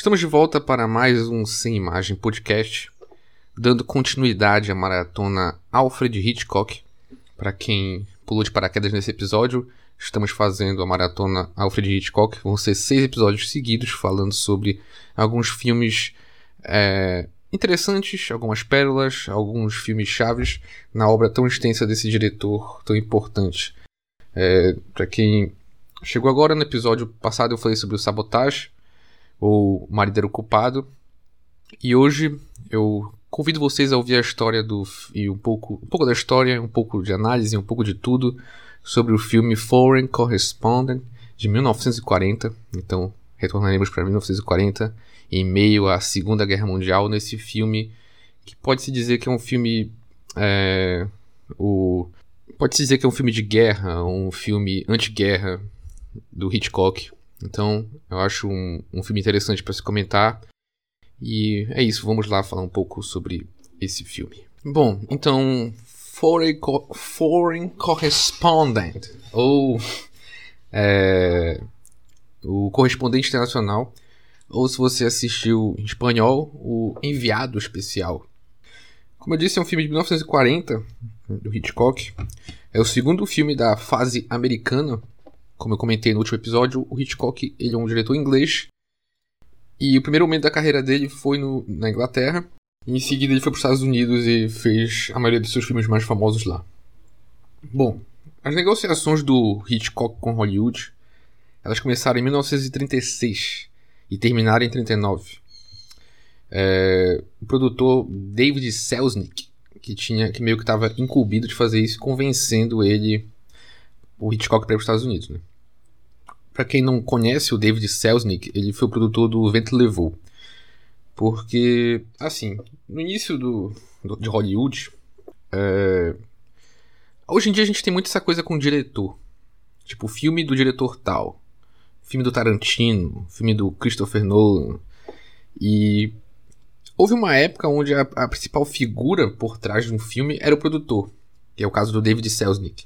Estamos de volta para mais um Sem Imagem podcast, dando continuidade à maratona Alfred Hitchcock. Para quem pulou de paraquedas nesse episódio, estamos fazendo a maratona Alfred Hitchcock. Vão ser seis episódios seguidos falando sobre alguns filmes é, interessantes, algumas pérolas, alguns filmes chaves na obra tão extensa desse diretor tão importante. É, Para quem chegou agora no episódio passado, eu falei sobre o Sabotage ou Marido Culpado. E hoje eu convido vocês a ouvir a história do e um pouco, um pouco da história, um pouco de análise, um pouco de tudo sobre o filme Foreign Correspondent de 1940. Então, retornaremos para 1940 em meio à Segunda Guerra Mundial nesse filme que pode-se dizer que é um filme é, o pode-se dizer que é um filme de guerra, um filme anti-guerra do Hitchcock, então, eu acho um, um filme interessante para se comentar. E é isso, vamos lá falar um pouco sobre esse filme. Bom, então, Foreign, Co Foreign Correspondent, ou é, o Correspondente Internacional, ou se você assistiu em espanhol, o Enviado Especial. Como eu disse, é um filme de 1940, do Hitchcock. É o segundo filme da fase americana como eu comentei no último episódio, o Hitchcock ele é um diretor inglês. E o primeiro momento da carreira dele foi no, na Inglaterra. E em seguida ele foi para os Estados Unidos e fez a maioria dos seus filmes mais famosos lá. Bom, as negociações do Hitchcock com Hollywood elas começaram em 1936 e terminaram em 39. É, o produtor David Selznick, que tinha que meio que estava incumbido de fazer isso, convencendo ele o Hitchcock para os Estados Unidos, né? Para quem não conhece o David Selznick, ele foi o produtor do Vento Levou. Porque, assim, no início do, do de Hollywood, é... hoje em dia a gente tem muito essa coisa com o diretor. Tipo, filme do diretor tal, filme do Tarantino, filme do Christopher Nolan. E houve uma época onde a, a principal figura por trás de um filme era o produtor, que é o caso do David Selznick.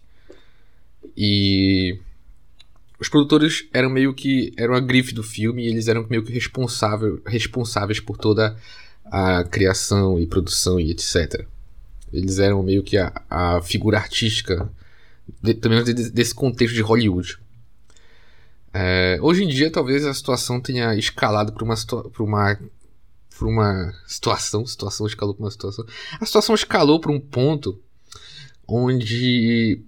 E os produtores eram meio que eram a grife do filme e eles eram meio que responsável, responsáveis por toda a criação e produção e etc. Eles eram meio que a, a figura artística, de, também desse contexto de Hollywood. É, hoje em dia, talvez a situação tenha escalado para uma, uma, uma situação. Situação escalou para uma situação. A situação escalou para um ponto onde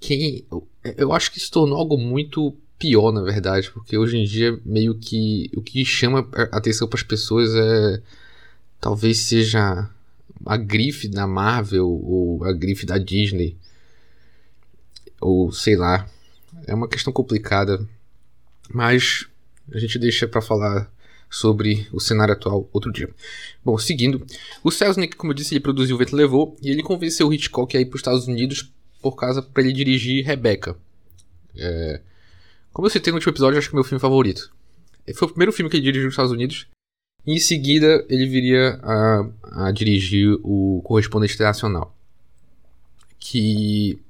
quem. Eu acho que se tornou algo muito pior, na verdade, porque hoje em dia, meio que. O que chama atenção para as pessoas é. Talvez seja a grife da Marvel ou a grife da Disney. Ou sei lá. É uma questão complicada. Mas a gente deixa para falar sobre o cenário atual outro dia. Bom, seguindo, o Selznick, como eu disse, ele produziu o Vento Levou e ele convenceu o Hitchcock a ir para os Estados Unidos por causa para ele dirigir Rebecca. É, como eu citei no último episódio, acho que é meu filme favorito. Foi o primeiro filme que ele dirigiu nos Estados Unidos. E em seguida, ele viria a, a dirigir o Correspondente Internacional. Que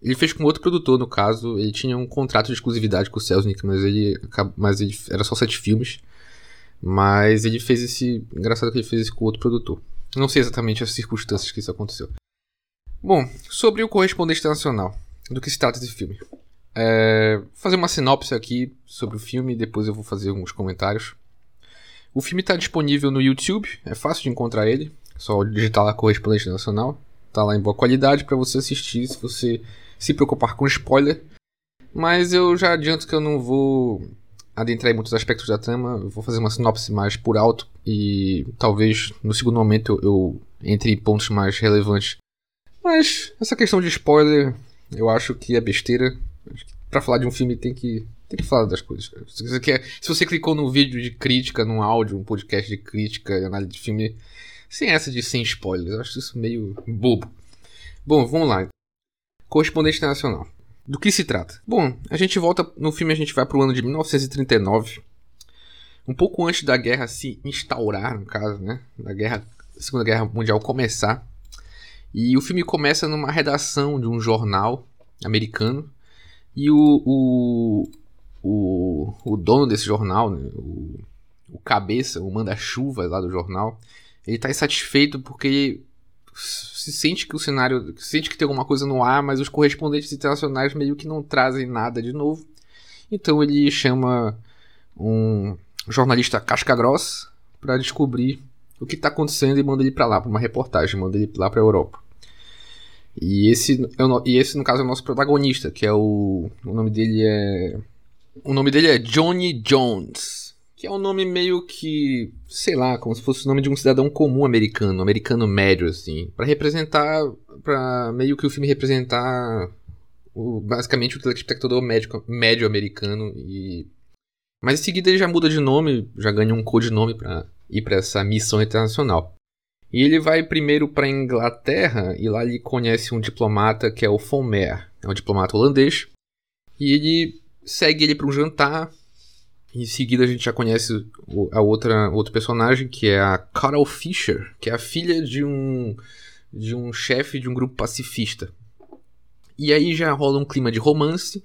ele fez com outro produtor, no caso. Ele tinha um contrato de exclusividade com o Selznick, mas ele, mas ele era só sete filmes. Mas ele fez esse. Engraçado que ele fez isso com outro produtor. Não sei exatamente as circunstâncias que isso aconteceu. Bom, sobre o Correspondente Internacional, do que se trata esse filme. É, vou fazer uma sinopse aqui sobre o filme depois eu vou fazer alguns comentários. O filme está disponível no YouTube, é fácil de encontrar ele, só digitar lá Correspondente Nacional, tá lá em boa qualidade para você assistir se você se preocupar com spoiler. Mas eu já adianto que eu não vou adentrar em muitos aspectos da trama, eu vou fazer uma sinopse mais por alto e talvez no segundo momento eu, eu entre em pontos mais relevantes mas essa questão de spoiler, eu acho que é besteira. Para falar de um filme tem que tem que falar das coisas. Se você, quer, se você clicou num vídeo de crítica, num áudio, um podcast de crítica análise de filme, sem essa de sem spoilers, eu acho isso meio bobo. Bom, vamos lá. Correspondente Internacional. Do que se trata? Bom, a gente volta. No filme a gente vai pro ano de 1939. Um pouco antes da guerra se instaurar, no caso, né? Da guerra, Segunda Guerra Mundial começar. E o filme começa numa redação de um jornal americano. E o, o, o, o dono desse jornal, né, o, o cabeça, o manda-chuva lá do jornal, ele tá insatisfeito porque se sente que o cenário, sente que tem alguma coisa no ar, mas os correspondentes internacionais meio que não trazem nada de novo. Então ele chama um jornalista casca grossa para descobrir o que está acontecendo e manda ele para lá, para uma reportagem, manda ele lá para a Europa. E esse, é o, e esse, no caso, é o nosso protagonista, que é o. O nome dele é. O nome dele é Johnny Jones. Que é um nome meio que. Sei lá, como se fosse o nome de um cidadão comum americano, americano médio, assim. para representar. para meio que o filme representar. O, basicamente o telespectador médio, médio americano. e Mas em seguida ele já muda de nome, já ganha um codinome para ir para essa missão internacional. E ele vai primeiro para Inglaterra e lá ele conhece um diplomata que é o Fomer, é um diplomata holandês. E ele segue ele para um jantar. Em seguida a gente já conhece a outra outro personagem que é a Carol Fisher, que é a filha de um de um chefe de um grupo pacifista. E aí já rola um clima de romance.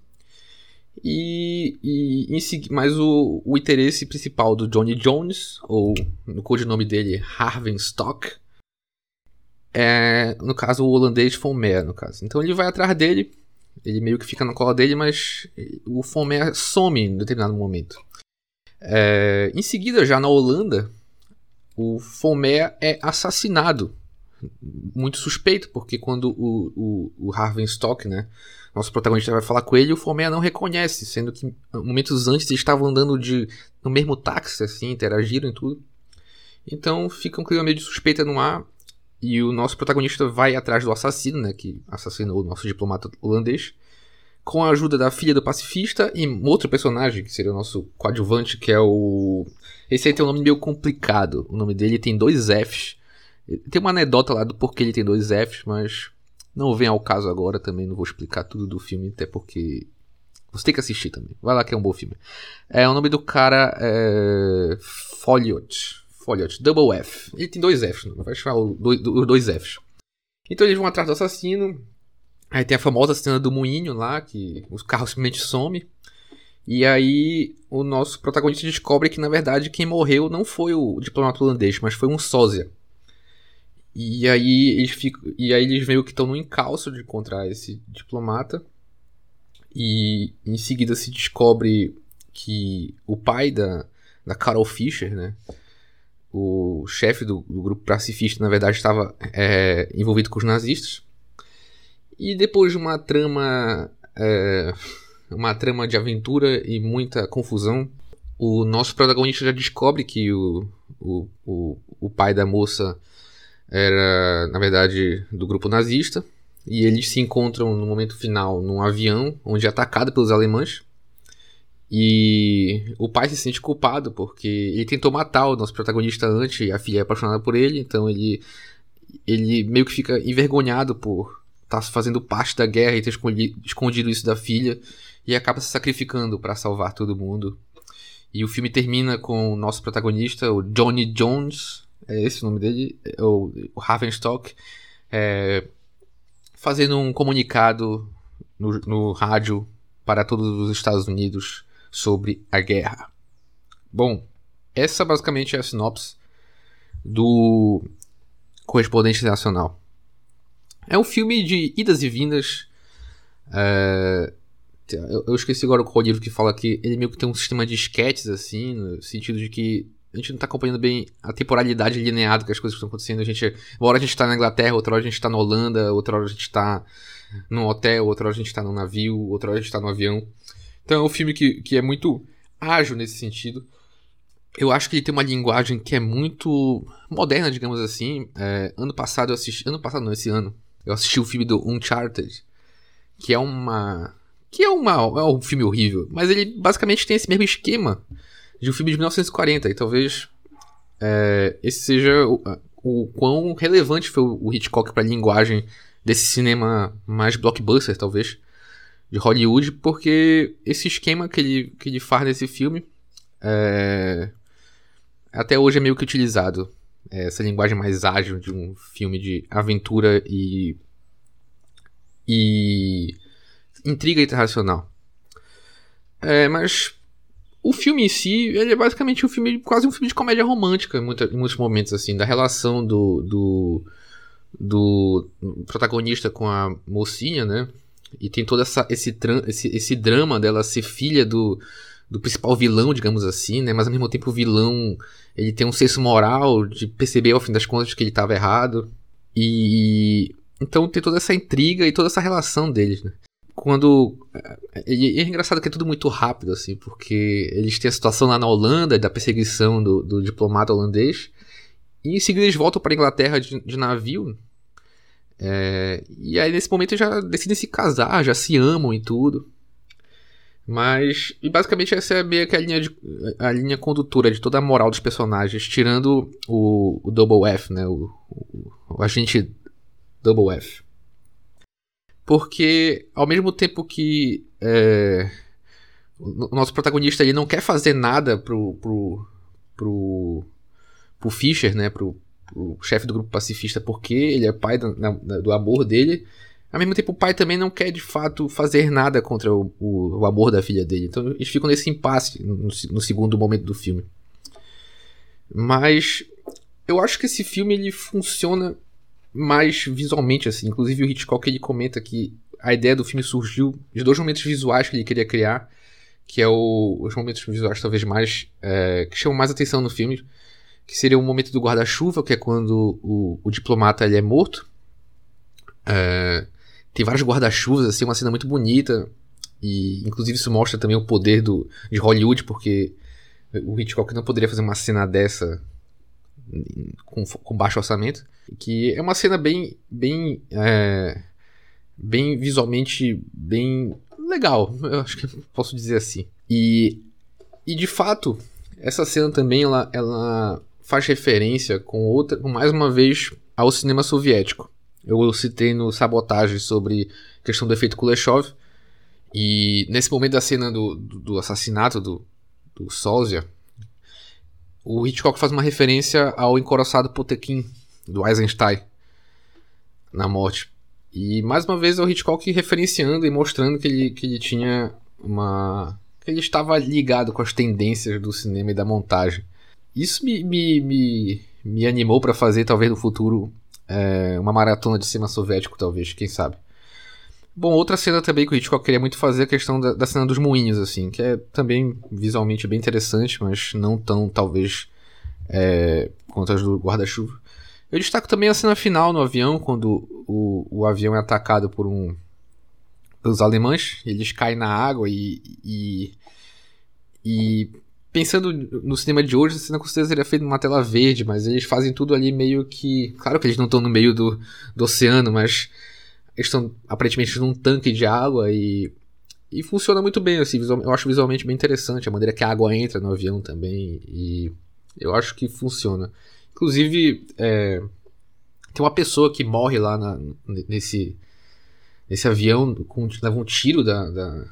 E, e em, mas o, o interesse principal do Johnny Jones, ou no codinome dele Harvenstock, é, no caso o holandês Fonmer, no caso. Então ele vai atrás dele, ele meio que fica na cola dele, mas o Fonmer some em determinado momento. É, em seguida, já na Holanda, o Fonmer é assassinado. Muito suspeito, porque quando o, o, o Harvenstock, né, nosso protagonista vai falar com ele, o Fomeia não reconhece, sendo que momentos antes eles estavam andando de, no mesmo táxi, assim, interagiram e tudo. Então fica um clima meio de suspeita no ar. E o nosso protagonista vai atrás do assassino, né, que assassinou o nosso diplomata holandês, com a ajuda da filha do pacifista e outro personagem, que seria o nosso coadjuvante, que é o. Esse aí tem um nome meio complicado. O nome dele tem dois Fs. Tem uma anedota lá do porquê ele tem dois Fs, mas não vem ao caso agora também, não vou explicar tudo do filme, até porque você tem que assistir também. Vai lá que é um bom filme. É, o nome do cara é. Folliot. Folliot, Double F. Ele tem dois Fs, não vai chamar os dois Fs. Então eles vão atrás do assassino. Aí tem a famosa cena do moinho lá, que os carros simplesmente somem. E aí o nosso protagonista descobre que na verdade quem morreu não foi o diplomata holandês, mas foi um sósia. E aí eles ficam, e aí eles meio que estão no encalço de encontrar esse diplomata. E em seguida se descobre que o pai da, da Carol Fisher, né? O chefe do, do grupo pacifista, na verdade, estava é, envolvido com os nazistas. E depois de uma trama. É, uma trama de aventura e muita confusão, o nosso protagonista já descobre que o, o, o, o pai da moça era, na verdade, do grupo nazista. E eles se encontram no momento final num avião, onde é atacado pelos alemães. E o pai se sente culpado porque ele tentou matar o nosso protagonista antes a filha é apaixonada por ele, então ele, ele meio que fica envergonhado por estar tá fazendo parte da guerra e ter escondido isso da filha e acaba se sacrificando para salvar todo mundo. E o filme termina com o nosso protagonista, o Johnny Jones, é esse o nome dele, é o, o Ravenstock, é, fazendo um comunicado no, no rádio para todos os Estados Unidos sobre a guerra. Bom, essa basicamente é a sinopse do Correspondente Internacional. É um filme de idas e vindas. É, eu, esqueci agora o livro que fala que ele meio que tem um sistema de sketches, assim, no sentido de que a gente não tá acompanhando bem a temporalidade lineada que as coisas estão acontecendo. A gente, uma hora a gente tá na Inglaterra, outra hora a gente tá na Holanda, outra hora a gente tá num hotel, outra hora a gente tá num navio, outra hora a gente tá no avião. Então é um filme que, que é muito ágil nesse sentido. Eu acho que ele tem uma linguagem que é muito moderna, digamos assim. É, ano passado eu assisti. Ano passado não, esse ano. Eu assisti o filme do Uncharted. Que é uma. Que é uma. É um filme horrível. Mas ele basicamente tem esse mesmo esquema de um filme de 1940. E talvez é, esse seja o, o quão relevante foi o Hitchcock para a linguagem desse cinema mais blockbuster, talvez, de Hollywood, porque esse esquema que ele, que ele faz nesse filme é, até hoje é meio que utilizado. É, essa linguagem mais ágil de um filme de aventura e, e intriga internacional. É, mas o filme em si, ele é basicamente um filme, quase um filme de comédia romântica em, muita, em muitos momentos, assim, da relação do, do, do protagonista com a mocinha, né? E tem todo essa, esse, esse, esse drama dela ser filha do, do principal vilão, digamos assim, né? Mas ao mesmo tempo o vilão, ele tem um senso moral de perceber ao fim das contas que ele estava errado. E então tem toda essa intriga e toda essa relação deles, né? Quando. E é engraçado que é tudo muito rápido, assim, porque eles têm a situação lá na Holanda, da perseguição do, do diplomata holandês, e em seguida eles voltam para a Inglaterra de, de navio. É, e aí nesse momento já decidem se casar, já se amam e tudo. Mas, e basicamente essa é meio que a linha, de, a linha condutora de toda a moral dos personagens, tirando o, o Double F, né? O, o, o agente Double F. Porque, ao mesmo tempo que é, o nosso protagonista ele não quer fazer nada pro, pro, pro, pro Fischer, né, pro, pro chefe do grupo pacifista, porque ele é pai do, do amor dele, ao mesmo tempo o pai também não quer de fato fazer nada contra o, o, o amor da filha dele. Então eles ficam nesse impasse no, no segundo momento do filme. Mas eu acho que esse filme ele funciona mais visualmente, assim. Inclusive o Hitchcock ele comenta que a ideia do filme surgiu de dois momentos visuais que ele queria criar, que é o, os momentos visuais talvez mais é, que chamam mais atenção no filme, que seria o momento do guarda-chuva, que é quando o, o diplomata ele é morto. É, tem vários guarda-chuvas, assim, uma cena muito bonita. E inclusive isso mostra também o poder do, de Hollywood, porque o Hitchcock não poderia fazer uma cena dessa com, com baixo orçamento. Que é uma cena bem. bem. É, bem visualmente. bem legal. Eu acho que posso dizer assim. E. E de fato, essa cena também ela, ela faz referência com outra. Mais uma vez ao cinema soviético. Eu citei no Sabotagem sobre questão do efeito Kuleshov. E nesse momento da cena do, do, do assassinato do, do Sósia, o Hitchcock faz uma referência ao encoraçado Potekin do Eisenstein na morte. E mais uma vez é o Hitchcock referenciando e mostrando que ele, que ele tinha uma. que ele estava ligado com as tendências do cinema e da montagem. Isso me, me, me, me animou para fazer, talvez no futuro, é, uma maratona de cinema soviético, talvez, quem sabe. Bom, outra cena também que o Hitchcock queria muito fazer é a questão da, da, cena dos moinhos, assim, que é também visualmente bem interessante, mas não tão, talvez, é, quanto as do guarda-chuva. Eu destaco também a cena final no avião, quando o, o avião é atacado por um pelos alemães, eles caem na água e, e, e pensando no cinema de hoje, a cena com certeza seria feita numa tela verde, mas eles fazem tudo ali meio que. Claro que eles não estão no meio do, do oceano, mas eles estão aparentemente num tanque de água e. E funciona muito bem, assim, visual, eu acho visualmente bem interessante a maneira que a água entra no avião também. E eu acho que funciona. Inclusive, é, tem uma pessoa que morre lá na, nesse, nesse avião, com, leva um tiro da, da,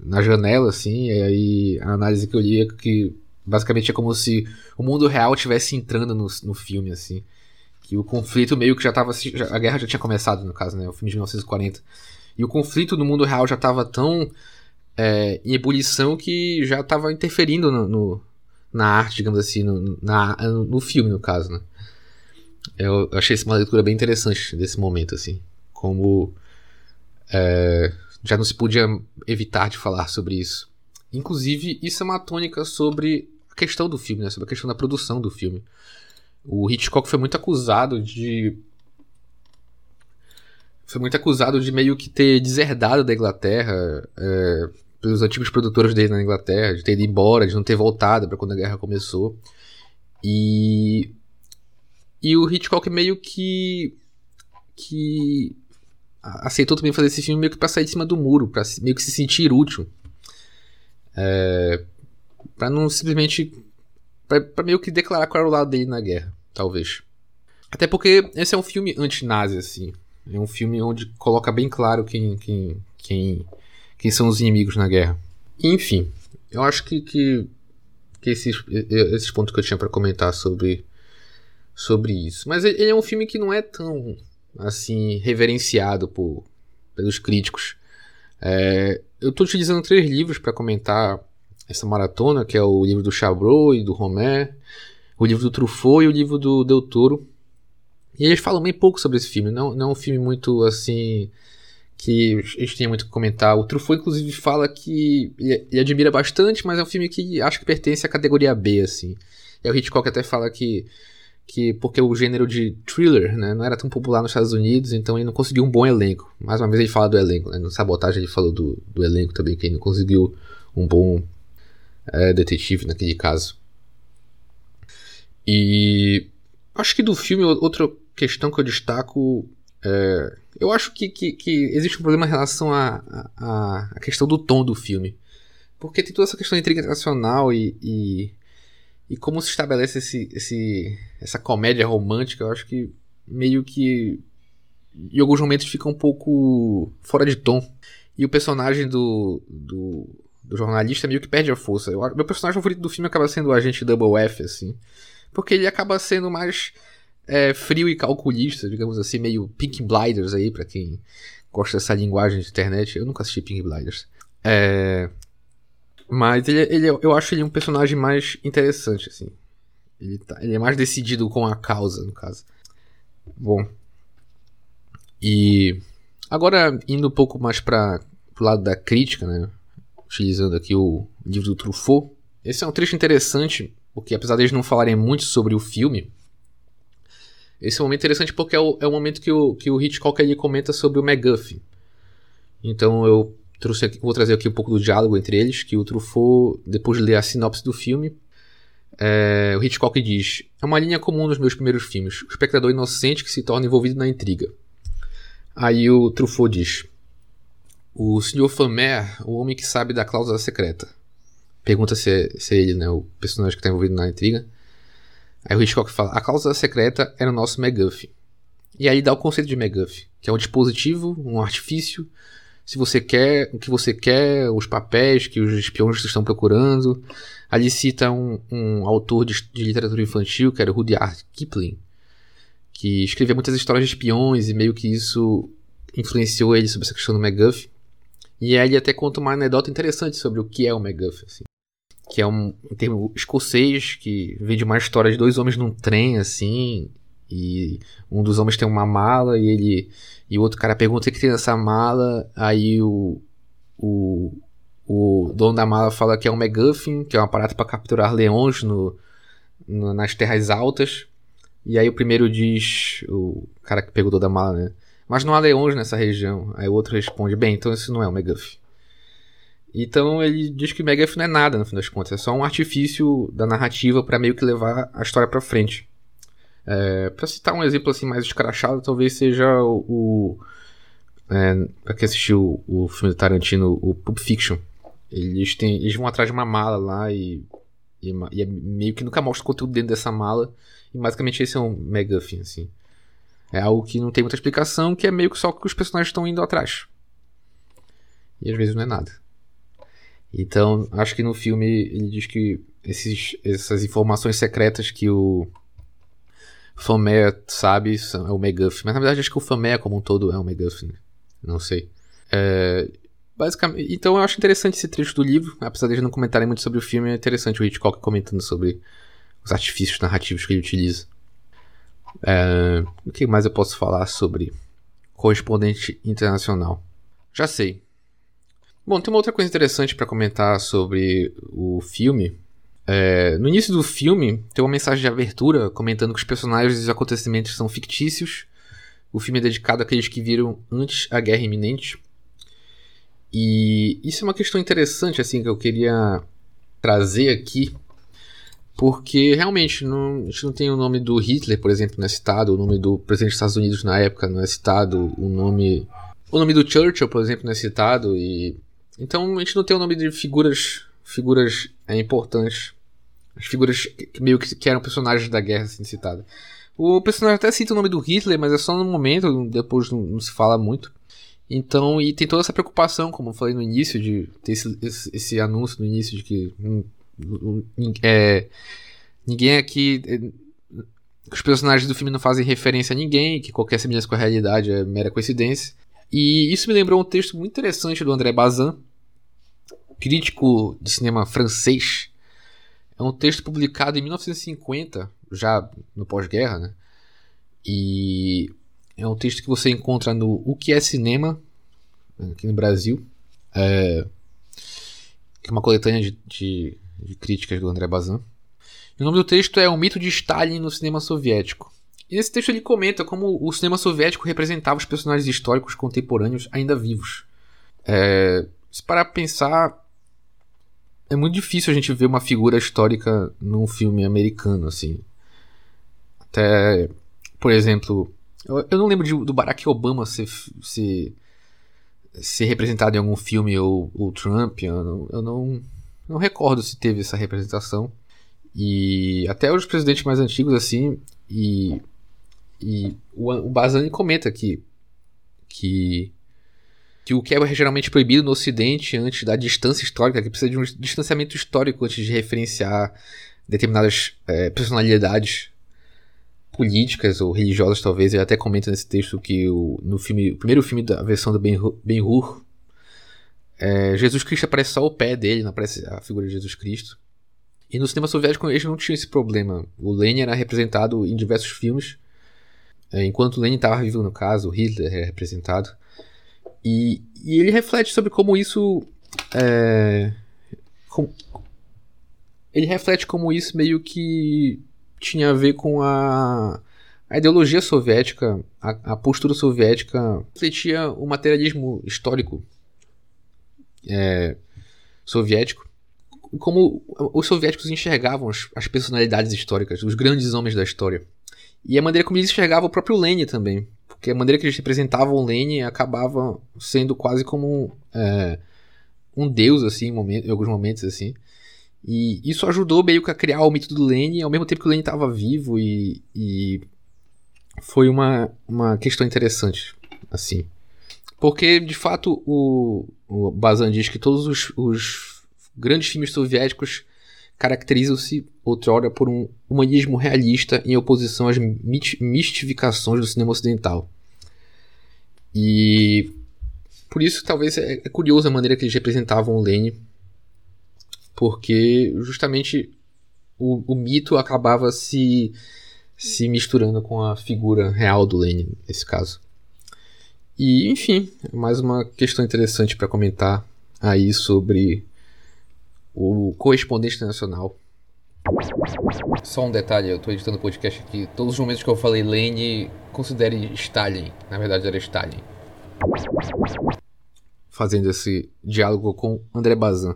na janela, assim, e aí a análise que eu li é que basicamente é como se o mundo real estivesse entrando no, no filme, assim que o conflito meio que já estava a guerra já tinha começado no caso né? O filme de 1940 e o conflito no mundo real já estava tão é, em ebulição que já estava interferindo no, no, na arte digamos assim no, na, no filme no caso né? Eu achei uma leitura bem interessante desse momento assim. Como é, já não se podia evitar de falar sobre isso. Inclusive isso é uma tônica sobre a questão do filme né? Sobre a questão da produção do filme o Hitchcock foi muito acusado de. Foi muito acusado de meio que ter deserdado da Inglaterra é, pelos antigos produtores dele na Inglaterra, de ter ido embora, de não ter voltado para quando a guerra começou. E. E o Hitchcock meio que. que. aceitou também fazer esse filme meio que pra sair de cima do muro, pra meio que se sentir útil. É, para não simplesmente para meio que declarar qual era o lado dele na guerra, talvez. Até porque esse é um filme anti-nazi, assim. É um filme onde coloca bem claro quem, quem, quem, quem são os inimigos na guerra. Enfim, eu acho que, que, que esses, esses pontos que eu tinha para comentar sobre, sobre isso. Mas ele é um filme que não é tão assim reverenciado por, pelos críticos. É, eu estou utilizando três livros para comentar essa maratona, que é o livro do Chabrol e do Romé, o livro do Truffaut e o livro do Del Toro. E eles falam bem pouco sobre esse filme, não, não é um filme muito assim que gente tem muito que comentar. O Truffaut, inclusive, fala que ele, admira bastante, mas é um filme que acho que pertence à categoria B, assim. E o Hitchcock até fala que, que porque o gênero de thriller né, não era tão popular nos Estados Unidos, então ele não conseguiu um bom elenco. Mais uma vez ele fala do elenco, né? no Sabotagem ele falou do, do elenco também, que ele não conseguiu um bom é, detetive naquele caso. E acho que do filme, outra questão que eu destaco é, eu acho que, que, que, existe um problema em relação à a, a, a, questão do tom do filme. Porque tem toda essa questão de intriga nacional e, e, e, como se estabelece esse, esse, essa comédia romântica, eu acho que meio que em alguns momentos fica um pouco fora de tom. E o personagem do, do, do jornalista meio que perde a força. Eu, meu personagem favorito do filme acaba sendo o agente Double F, assim. Porque ele acaba sendo mais é, frio e calculista, digamos assim, meio Pink Blinders aí, para quem gosta dessa linguagem de internet. Eu nunca assisti Pink Blinders. É, mas ele, ele, eu acho ele um personagem mais interessante, assim. Ele, tá, ele é mais decidido com a causa, no caso. Bom. E agora indo um pouco mais para o lado da crítica, né? Utilizando aqui o livro do Truffaut. Esse é um trecho interessante, porque apesar deles não falarem muito sobre o filme, esse é um momento interessante porque é o, é o momento que o, que o Hitchcock ele comenta sobre o MacGuffin. Então eu trouxe aqui, vou trazer aqui um pouco do diálogo entre eles, que o Truffaut, depois de ler a sinopse do filme, é, o Hitchcock diz: É uma linha comum nos meus primeiros filmes, o espectador inocente que se torna envolvido na intriga. Aí o Truffaut diz: O Sr. Famer, o homem que sabe da cláusula secreta. Pergunta se é, se é ele, né, o personagem que está envolvido na intriga. Aí o Hitchcock fala: a cláusula secreta era o nosso MacGuffin. E aí dá o conceito de MacGuffin, que é um dispositivo, um artifício. Se você quer o que você quer, os papéis que os espiões estão procurando. Ali cita um, um autor de, de, literatura infantil, que era Rudyard Kipling, que escrevia muitas histórias de espiões e meio que isso influenciou ele sobre essa questão do MacGuffin. E aí ele até conta uma anedota interessante sobre o que é o MacGuffin. Assim. Que é um, um termo escocês que vem de uma história de dois homens num trem assim e um dos homens tem uma mala e ele e o outro cara pergunta o que tem nessa mala? Aí o, o, o dono da mala fala que é um MacGuffin que é um aparato para capturar leões no, no, nas terras altas. E aí o primeiro diz o cara que perguntou da mala né mas não há leões nessa região aí o outro responde bem então isso não é um MacGuffin então ele diz que MacGuffin não é nada, no fim das contas. É só um artifício da narrativa para meio que levar a história para frente. É, para citar um exemplo assim mais escrachado, talvez seja o. o é, pra quem assistiu o, o filme do Tarantino, o Pulp Fiction. Eles, têm, eles vão atrás de uma mala lá e, e, e é meio que nunca mostra o conteúdo dentro dessa mala. E basicamente esse é um MacGuffin, assim. É algo que não tem muita explicação, que é meio que só que os personagens estão indo atrás. E às vezes não é nada. Então, acho que no filme ele diz que esses, essas informações secretas que o Famé sabe são, é o McGuffin. Mas na verdade acho que o Famé como um todo é o McGuffin. Né? Não sei. É, basicamente, então eu acho interessante esse trecho do livro. Apesar de não comentarem muito sobre o filme, é interessante o Hitchcock comentando sobre os artifícios narrativos que ele utiliza. É, o que mais eu posso falar sobre correspondente internacional? Já sei. Bom, tem uma outra coisa interessante para comentar sobre o filme. É, no início do filme, tem uma mensagem de abertura comentando que os personagens e os acontecimentos são fictícios. O filme é dedicado àqueles que viram antes a guerra iminente. E isso é uma questão interessante assim que eu queria trazer aqui, porque realmente não, a gente não tem o nome do Hitler, por exemplo, não é citado, o nome do presidente dos Estados Unidos na época não é citado, o nome o nome do Churchill, por exemplo, não é citado e então a gente não tem o nome de figuras figuras é, importantes. As figuras que meio que, que eram personagens da guerra assim, citadas. O personagem até cita o nome do Hitler, mas é só no momento, depois não, não, se fala muito. Então, e tem toda essa preocupação, como eu falei no início, de ter esse, esse, esse anúncio no início de que hum, é, ninguém aqui. É, os personagens do filme não fazem referência a ninguém, que qualquer semelhança com a realidade é mera coincidência. E isso me lembrou um texto muito interessante do André Bazin, crítico de cinema francês. É um texto publicado em 1950, já no pós-guerra, né? E é um texto que você encontra no O que é Cinema, aqui no Brasil. É, que é uma coletânea de, de, de críticas do André Bazin. o nome do texto é O Mito de Stalin no Cinema Soviético. E nesse texto ele comenta como o cinema soviético representava os personagens históricos contemporâneos ainda vivos. É, se parar pra pensar, é muito difícil a gente ver uma figura histórica num filme americano, assim. Até, por exemplo, eu, eu não lembro de, do Barack Obama ser, ser, ser representado em algum filme ou, ou Trump. Eu, não, eu não, não recordo se teve essa representação. E até os presidentes mais antigos, assim, e e o, o Bazani comenta aqui que, que o que é geralmente proibido no Ocidente antes da distância histórica, que precisa de um distanciamento histórico antes de referenciar determinadas é, personalidades políticas ou religiosas, talvez. Ele até comenta nesse texto que o, no filme, o primeiro filme da versão do Ben-Hur, é, Jesus Cristo aparece só o pé dele, não aparece a figura de Jesus Cristo. E no cinema soviético eles não tinham esse problema. O Lenin era representado em diversos filmes é, enquanto Lenin estava vivo, no caso, Hitler é representado. E, e ele reflete sobre como isso. É, ele reflete como isso meio que tinha a ver com a, a ideologia soviética, a, a postura soviética refletia o materialismo histórico é, soviético, como os soviéticos enxergavam as, personalidades históricas, os grandes homens da história. E a maneira como eles enxergavam o próprio Lane também. Porque a maneira que eles representavam o Lane acabava sendo quase como é, um deus, assim, em, em, alguns momentos, assim. E isso ajudou meio que a criar o mito do Lane, ao mesmo tempo que o Lane estava vivo, e, e foi uma, uma questão interessante, assim. Porque, de fato, o, o Bazan diz que todos os, os grandes filmes soviéticos caracterizam-se outrora por um humanismo realista em oposição às mistificações do cinema ocidental. E por isso talvez é, é curioso a maneira que eles representavam o Lane, porque justamente o, o mito acabava se, se misturando com a figura real do Lane, nesse caso. E, enfim, mais uma questão interessante para comentar aí sobre o correspondente internacional. Só um detalhe, eu estou editando o podcast aqui. Todos os momentos que eu falei Lane, considere Stalin. Na verdade era Stalin. Fazendo esse diálogo com André Bazin.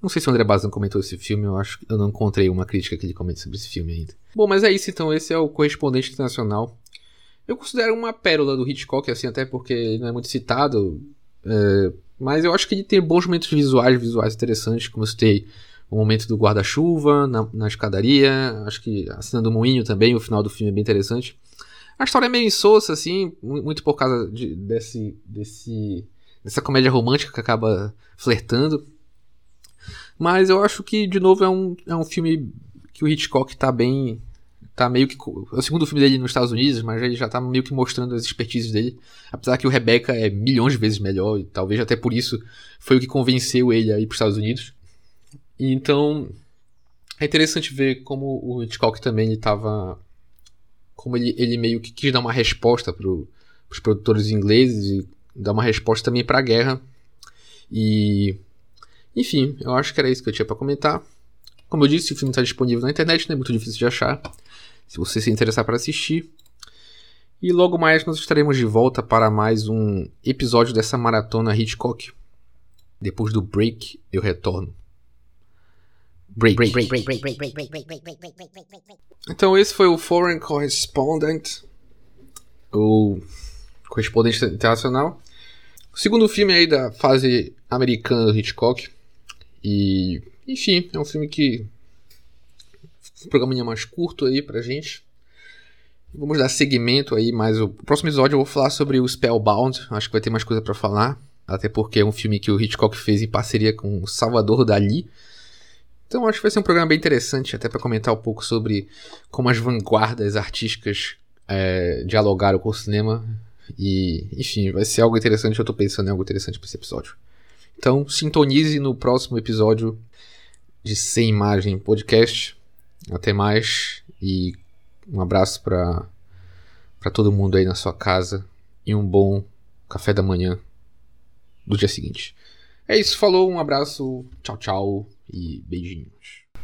Não sei se o André Bazin comentou esse filme, eu acho que eu não encontrei uma crítica que ele comente sobre esse filme ainda. Bom, mas é isso então, esse é o correspondente internacional. Eu considero uma pérola do Hitchcock, assim, até porque ele não é muito citado. É, mas eu acho que ele tem bons momentos visuais, visuais interessantes, como eu citei o momento do guarda-chuva na, na, escadaria, acho que a cena do moinho também, o final do filme é bem interessante. A história é meio insossa, assim, muito por causa de, desse, desse, dessa comédia romântica que acaba flertando. Mas eu acho que, de novo, é um, é um filme que o Hitchcock tá bem tá meio que. É o segundo filme dele nos Estados Unidos, mas ele já tá meio que mostrando as expertises dele. Apesar que o Rebecca é milhões de vezes melhor, e talvez até por isso foi o que convenceu ele a ir pros Estados Unidos. Então. É interessante ver como o Hitchcock também ele tava. Como ele, ele meio que quis dar uma resposta pro, pros produtores ingleses e dar uma resposta também pra guerra. E. Enfim, eu acho que era isso que eu tinha para comentar. Como eu disse, o filme está disponível na internet, não é muito difícil de achar se você se interessar para assistir. E logo mais nós estaremos de volta para mais um episódio dessa maratona Hitchcock. Depois do break, eu retorno. Break. Então esse foi o Foreign Correspondent, o correspondente internacional. O segundo filme aí da fase americana do Hitchcock. E, enfim, é um filme que um programinha mais curto aí pra gente. Vamos dar seguimento aí, mas o próximo episódio eu vou falar sobre o Spellbound. Acho que vai ter mais coisa para falar. Até porque é um filme que o Hitchcock fez em parceria com o Salvador Dali. Então acho que vai ser um programa bem interessante, até para comentar um pouco sobre como as vanguardas artísticas é, dialogaram com o cinema. E, enfim, vai ser algo interessante. Eu tô pensando em algo interessante para esse episódio. Então, sintonize no próximo episódio de Sem Imagem Podcast. Até mais e um abraço para para todo mundo aí na sua casa e um bom café da manhã do dia seguinte. É isso, falou, um abraço, tchau, tchau e beijinhos.